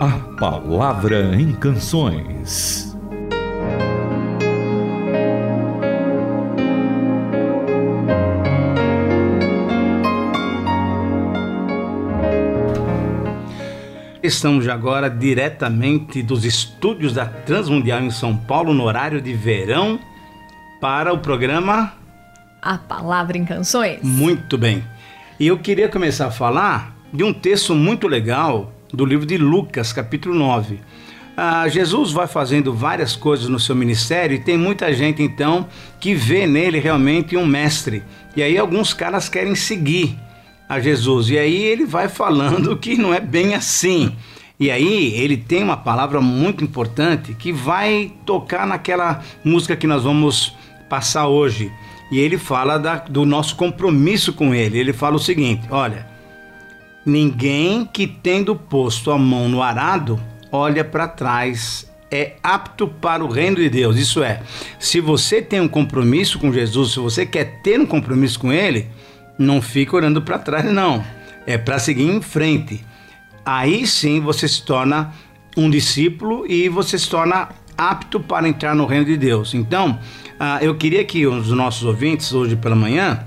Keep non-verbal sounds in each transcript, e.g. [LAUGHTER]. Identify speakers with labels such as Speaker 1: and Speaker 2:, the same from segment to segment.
Speaker 1: A Palavra em Canções.
Speaker 2: Estamos agora diretamente dos estúdios da Transmundial em São Paulo, no horário de verão, para o programa
Speaker 3: A Palavra em Canções.
Speaker 2: Muito bem. E eu queria começar a falar de um texto muito legal do livro de Lucas, capítulo 9. Ah, Jesus vai fazendo várias coisas no seu ministério e tem muita gente então que vê nele realmente um mestre. E aí alguns caras querem seguir a Jesus. E aí ele vai falando que não é bem assim. E aí ele tem uma palavra muito importante que vai tocar naquela música que nós vamos passar hoje. E ele fala da, do nosso compromisso com ele. Ele fala o seguinte: olha, ninguém que tendo posto a mão no arado olha para trás é apto para o reino de Deus. Isso é, se você tem um compromisso com Jesus, se você quer ter um compromisso com Ele, não fica olhando para trás, não. É para seguir em frente. Aí sim você se torna um discípulo e você se torna apto para entrar no reino de Deus. Então, ah, eu queria que os nossos ouvintes hoje pela manhã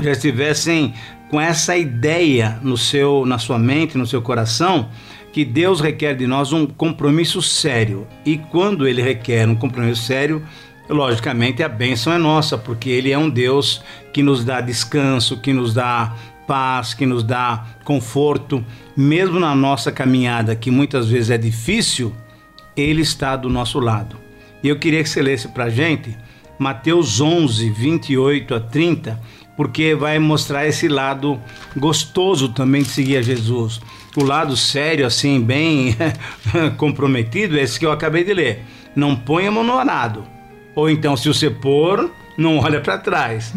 Speaker 2: já estivessem com essa ideia no seu, na sua mente, no seu coração, que Deus requer de nós um compromisso sério. E quando Ele requer um compromisso sério, logicamente a bênção é nossa, porque Ele é um Deus que nos dá descanso, que nos dá paz, que nos dá conforto, mesmo na nossa caminhada, que muitas vezes é difícil, Ele está do nosso lado. E eu queria que você lesse para gente Mateus 11, 28 a 30, porque vai mostrar esse lado gostoso também de seguir a Jesus. O lado sério, assim, bem [LAUGHS] comprometido, é esse que eu acabei de ler. Não ponha mão no arado ou então, se você pôr, não [LAUGHS] olha para trás.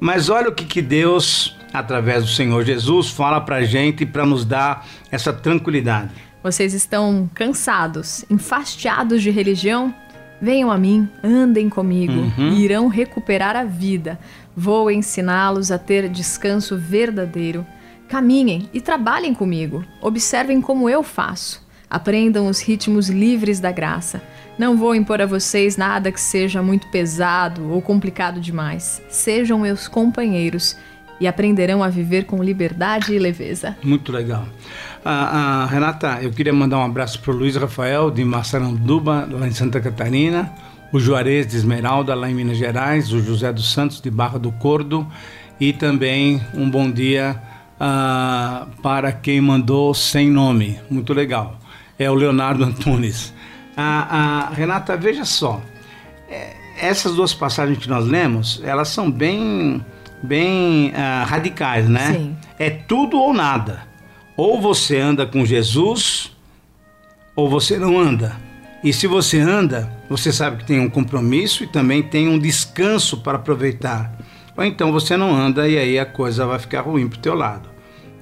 Speaker 2: Mas olha o que, que Deus, através do Senhor Jesus, fala para a gente para nos dar essa tranquilidade.
Speaker 3: Vocês estão cansados, enfastiados de religião? Venham a mim, andem comigo, uhum. e irão recuperar a vida. Vou ensiná-los a ter descanso verdadeiro. Caminhem e trabalhem comigo. Observem como eu faço. Aprendam os ritmos livres da graça. Não vou impor a vocês nada que seja muito pesado ou complicado demais. Sejam meus companheiros e aprenderão a viver com liberdade e leveza.
Speaker 2: Muito legal. Ah, ah, Renata, eu queria mandar um abraço para o Luiz Rafael de Massaranduba, lá em Santa Catarina, o Juarez de Esmeralda, lá em Minas Gerais, o José dos Santos de Barra do Cordo e também um bom dia ah, para quem mandou sem nome. Muito legal. É o Leonardo Antunes. A, a Renata, veja só, é, essas duas passagens que nós lemos, elas são bem, bem uh, radicais, né? Sim. É tudo ou nada. Ou você anda com Jesus, ou você não anda. E se você anda, você sabe que tem um compromisso e também tem um descanso para aproveitar. Ou então você não anda e aí a coisa vai ficar ruim para o teu lado.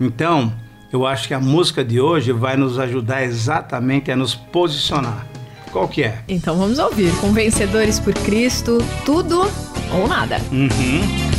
Speaker 2: Então, eu acho que a música de hoje vai nos ajudar exatamente a nos posicionar. Qual que é?
Speaker 3: Então vamos ouvir. Com Vencedores por Cristo, tudo ou nada.
Speaker 2: Uhum.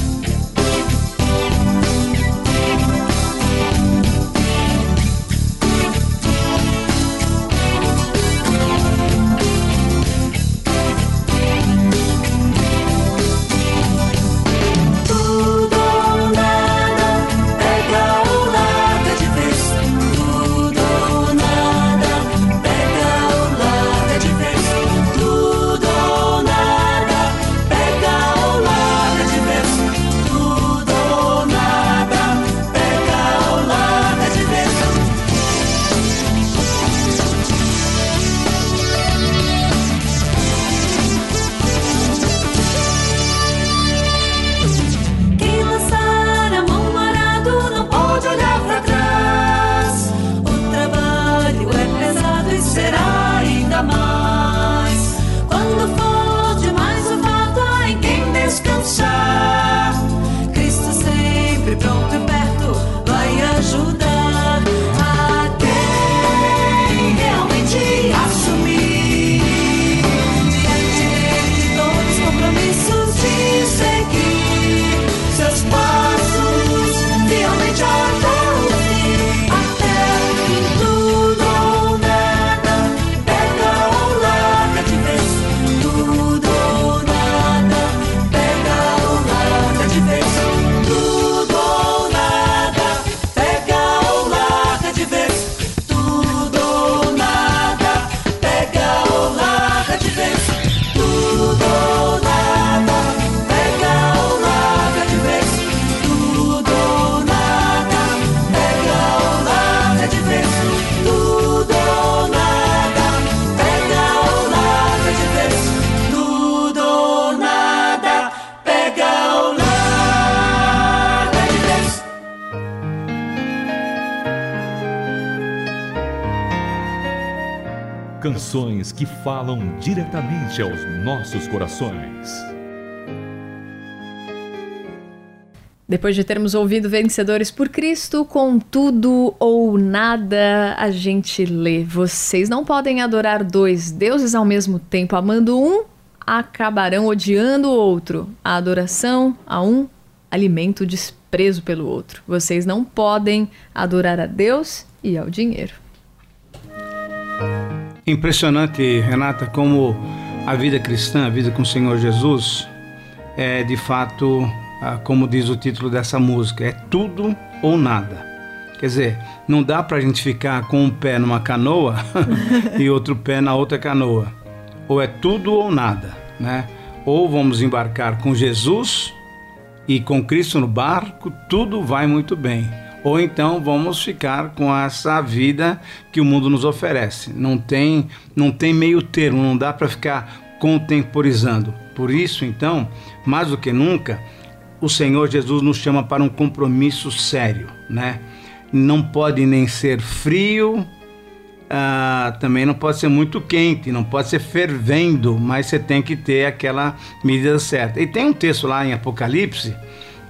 Speaker 1: Canções que falam diretamente aos nossos corações.
Speaker 3: Depois de termos ouvido Vencedores por Cristo, com tudo ou nada, a gente lê. Vocês não podem adorar dois deuses ao mesmo tempo, amando um, acabarão odiando o outro. A adoração a um alimenta o desprezo pelo outro. Vocês não podem adorar a Deus e ao dinheiro.
Speaker 2: Impressionante, Renata, como a vida cristã, a vida com o Senhor Jesus, é de fato ah, como diz o título dessa música, é tudo ou nada. Quer dizer, não dá para a gente ficar com um pé numa canoa [LAUGHS] e outro pé na outra canoa. Ou é tudo ou nada, né? Ou vamos embarcar com Jesus e com Cristo no barco, tudo vai muito bem. Ou então vamos ficar com essa vida que o mundo nos oferece. Não tem, não tem meio termo, não dá para ficar contemporizando. Por isso, então, mais do que nunca, o Senhor Jesus nos chama para um compromisso sério, né? Não pode nem ser frio, ah, também não pode ser muito quente, não pode ser fervendo, mas você tem que ter aquela medida certa. E tem um texto lá em Apocalipse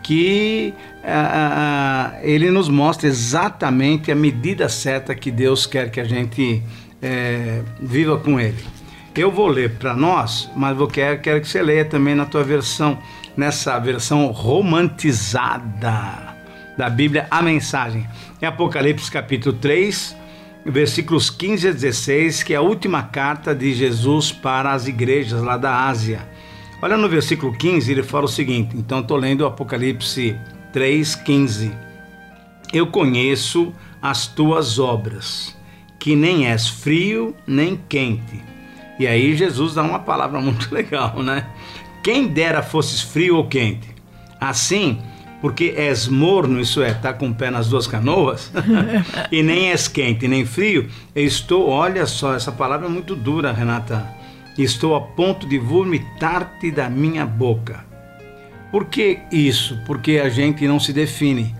Speaker 2: que ah, ah, ele nos mostra exatamente a medida certa que Deus quer que a gente é, viva com Ele. Eu vou ler para nós, mas vou quero, quero que você leia também na tua versão nessa versão romantizada da Bíblia, a mensagem. Em Apocalipse capítulo 3, versículos 15 a 16, que é a última carta de Jesus para as igrejas lá da Ásia. Olha no versículo 15, ele fala o seguinte: então estou lendo Apocalipse 3, 15. Eu conheço as tuas obras, que nem és frio nem quente. E aí Jesus dá uma palavra [LAUGHS] muito legal, né? Quem dera fosses frio ou quente. Assim, porque és morno, isso é, tá com o pé nas duas canoas, [LAUGHS] e nem és quente nem frio, eu estou, olha só, essa palavra é muito dura, Renata. Estou a ponto de vomitar-te da minha boca. Por que isso? Porque a gente não se define.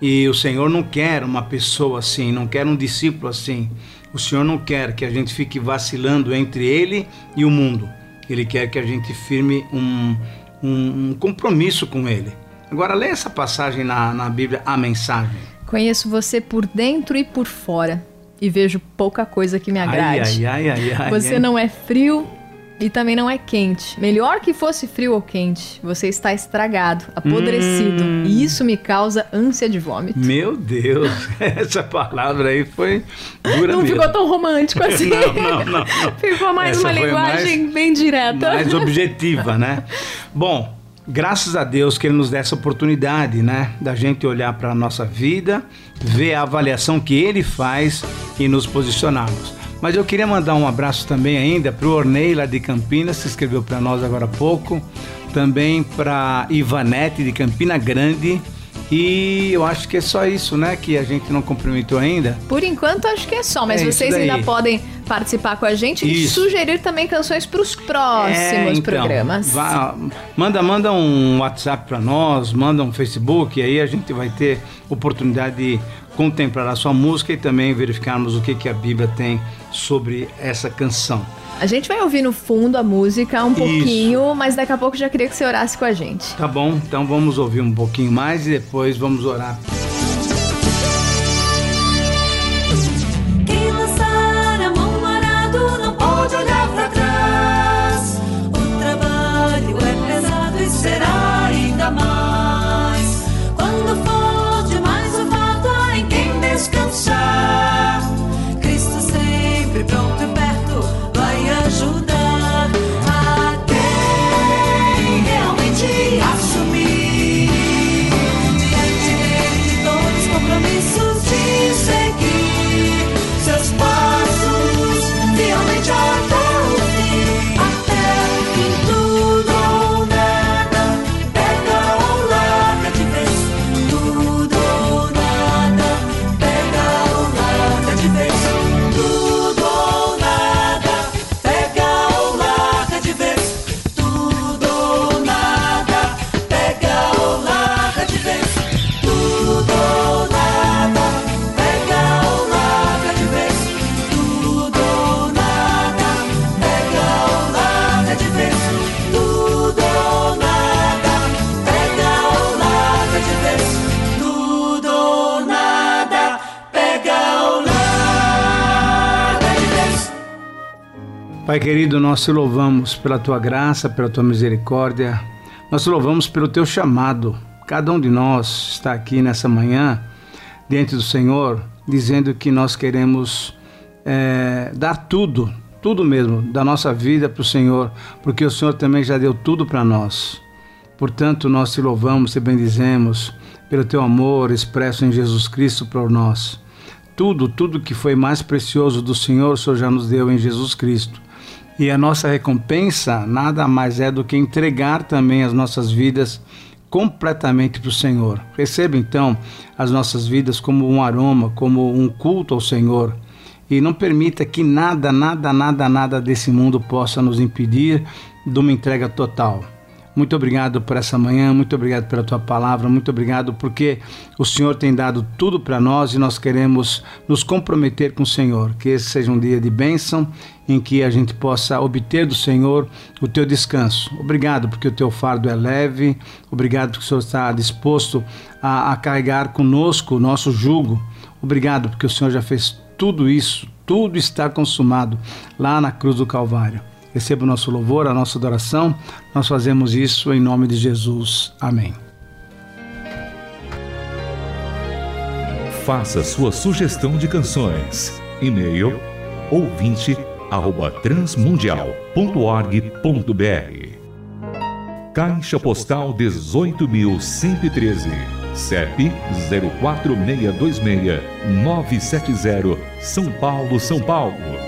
Speaker 2: E o Senhor não quer uma pessoa assim, não quer um discípulo assim. O Senhor não quer que a gente fique vacilando entre Ele e o mundo. Ele quer que a gente firme um, um, um compromisso com Ele. Agora, lê essa passagem na, na Bíblia, a mensagem.
Speaker 3: Conheço você por dentro e por fora, e vejo pouca coisa que me agrade.
Speaker 2: Ai, ai, ai, ai,
Speaker 3: você não é frio e também não é quente. Melhor que fosse frio ou quente. Você está estragado, apodrecido.
Speaker 2: Hum.
Speaker 3: E isso me causa ânsia de vômito.
Speaker 2: Meu Deus, [LAUGHS] essa palavra aí foi dura
Speaker 3: Não
Speaker 2: mesmo.
Speaker 3: ficou tão romântico [LAUGHS] assim.
Speaker 2: Não, não, não, não. [LAUGHS]
Speaker 3: Ficou mais
Speaker 2: Essa
Speaker 3: uma linguagem
Speaker 2: mais-
Speaker 3: bem direta.
Speaker 2: mais objetiva, né? Bom, graças a Deus que Ele nos dá essa oportunidade, né? Da gente olhar para a nossa vida, ver a avaliação que Ele faz e nos posicionarmos. Mas eu queria mandar um abraço também ainda para o Ornei lá de Campinas, que escreveu para nós agora há pouco. Também para Ivanete de Campina Grande. E eu acho que é só isso, né? Que a gente não cumprimentou ainda.
Speaker 3: Por enquanto, acho que é só, mas
Speaker 2: É
Speaker 3: vocês ainda podem participar com a gente e
Speaker 2: Isso.
Speaker 3: sugerir também canções para os próximos
Speaker 2: É, então,
Speaker 3: programas.
Speaker 2: vá- manda, manda um WhatsApp para nós, manda um Facebook, e aí a gente vai ter oportunidade de contemplar a sua música e também verificarmos o que, que a Bíblia tem sobre essa canção.
Speaker 3: A gente vai ouvir no fundo a música um pouquinho, mas daqui a pouco já queria que você orasse com a gente.
Speaker 2: Tá bom? Então vamos ouvir um pouquinho mais e depois vamos orar. Pai querido, nós te louvamos pela tua graça, pela tua misericórdia. Nós te louvamos pelo teu chamado. Cada um de nós está aqui nessa manhã diante do Senhor, dizendo que nós queremos é, dar tudo, tudo mesmo, da nossa vida para o Senhor, porque o Senhor também já deu tudo para nós. Portanto, nós te louvamos, te bendizemos pelo teu amor expresso em Jesus Cristo por nós. Tudo, tudo que foi mais precioso do Senhor, o Senhor já nos deu em Jesus Cristo. E a nossa recompensa nada mais é do que entregar também as nossas vidas completamente para o Senhor. Receba então as nossas vidas como um aroma, como um culto ao Senhor. E não permita que nada, nada, nada, nada desse mundo possa nos impedir de uma entrega total. Muito obrigado por essa manhã, muito obrigado pela tua palavra, muito obrigado porque o Senhor tem dado tudo para nós e nós queremos nos comprometer com o Senhor. Que esse seja um dia de bênção em que a gente possa obter do Senhor o teu descanso. Obrigado porque o teu fardo é leve, obrigado porque o Senhor está disposto a, a carregar conosco o nosso jugo. Obrigado porque o Senhor já fez tudo isso, tudo está consumado lá na cruz do Calvário. Receba o nosso louvor, a nossa adoração. Nós fazemos isso em nome de Jesus. Amém.
Speaker 1: Faça sua sugestão de canções. E-mail ouvinte@transmundial.org.br. Caixa Postal 18113, CEP 04626 970, São Paulo, São Paulo.